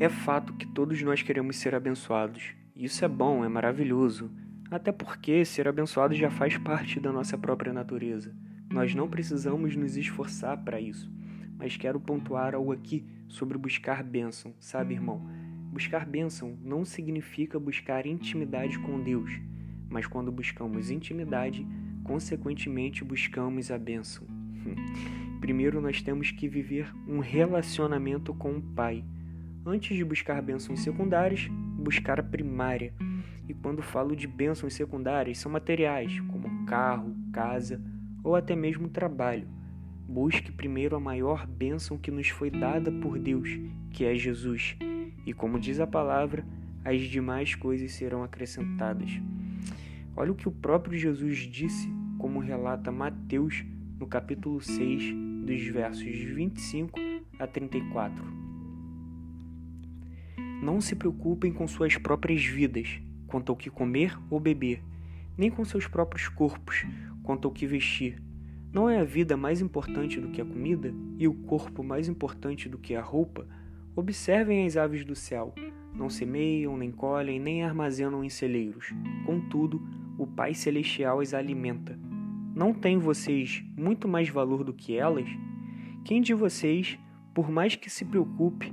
É fato que todos nós queremos ser abençoados. Isso é bom, é maravilhoso. Até porque ser abençoado já faz parte da nossa própria natureza. Nós não precisamos nos esforçar para isso. Mas quero pontuar algo aqui sobre buscar bênção, sabe, irmão? Buscar bênção não significa buscar intimidade com Deus, mas quando buscamos intimidade, consequentemente buscamos a bênção. Primeiro nós temos que viver um relacionamento com o Pai Antes de buscar bênçãos secundárias, buscar a primária. E quando falo de bênçãos secundárias, são materiais, como carro, casa ou até mesmo trabalho. Busque primeiro a maior bênção que nos foi dada por Deus, que é Jesus. E como diz a palavra, as demais coisas serão acrescentadas. Olha o que o próprio Jesus disse, como relata Mateus no capítulo 6, dos versos 25 a 34. Não se preocupem com suas próprias vidas, quanto ao que comer ou beber, nem com seus próprios corpos, quanto ao que vestir. Não é a vida mais importante do que a comida e o corpo mais importante do que a roupa? Observem as aves do céu. Não semeiam, nem colhem, nem armazenam em celeiros. Contudo, o Pai Celestial as alimenta. Não têm vocês muito mais valor do que elas? Quem de vocês, por mais que se preocupe,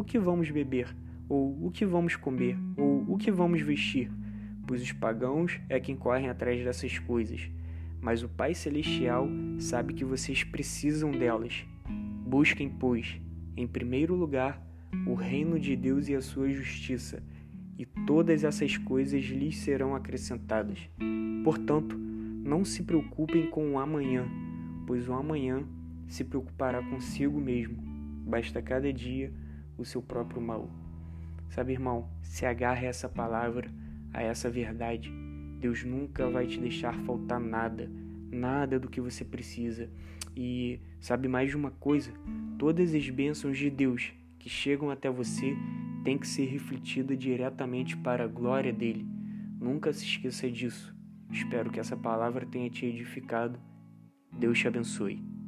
o que vamos beber, ou o que vamos comer, ou o que vamos vestir, pois os pagãos é quem correm atrás dessas coisas. Mas o Pai Celestial sabe que vocês precisam delas. Busquem, pois, em primeiro lugar, o reino de Deus e a sua justiça, e todas essas coisas lhes serão acrescentadas. Portanto, não se preocupem com o amanhã, pois o amanhã se preocupará consigo mesmo. Basta cada dia o seu próprio mal. Sabe, irmão, se agarre a essa palavra, a essa verdade. Deus nunca vai te deixar faltar nada, nada do que você precisa. E sabe mais de uma coisa? Todas as bênçãos de Deus que chegam até você têm que ser refletidas diretamente para a glória dele. Nunca se esqueça disso. Espero que essa palavra tenha te edificado. Deus te abençoe.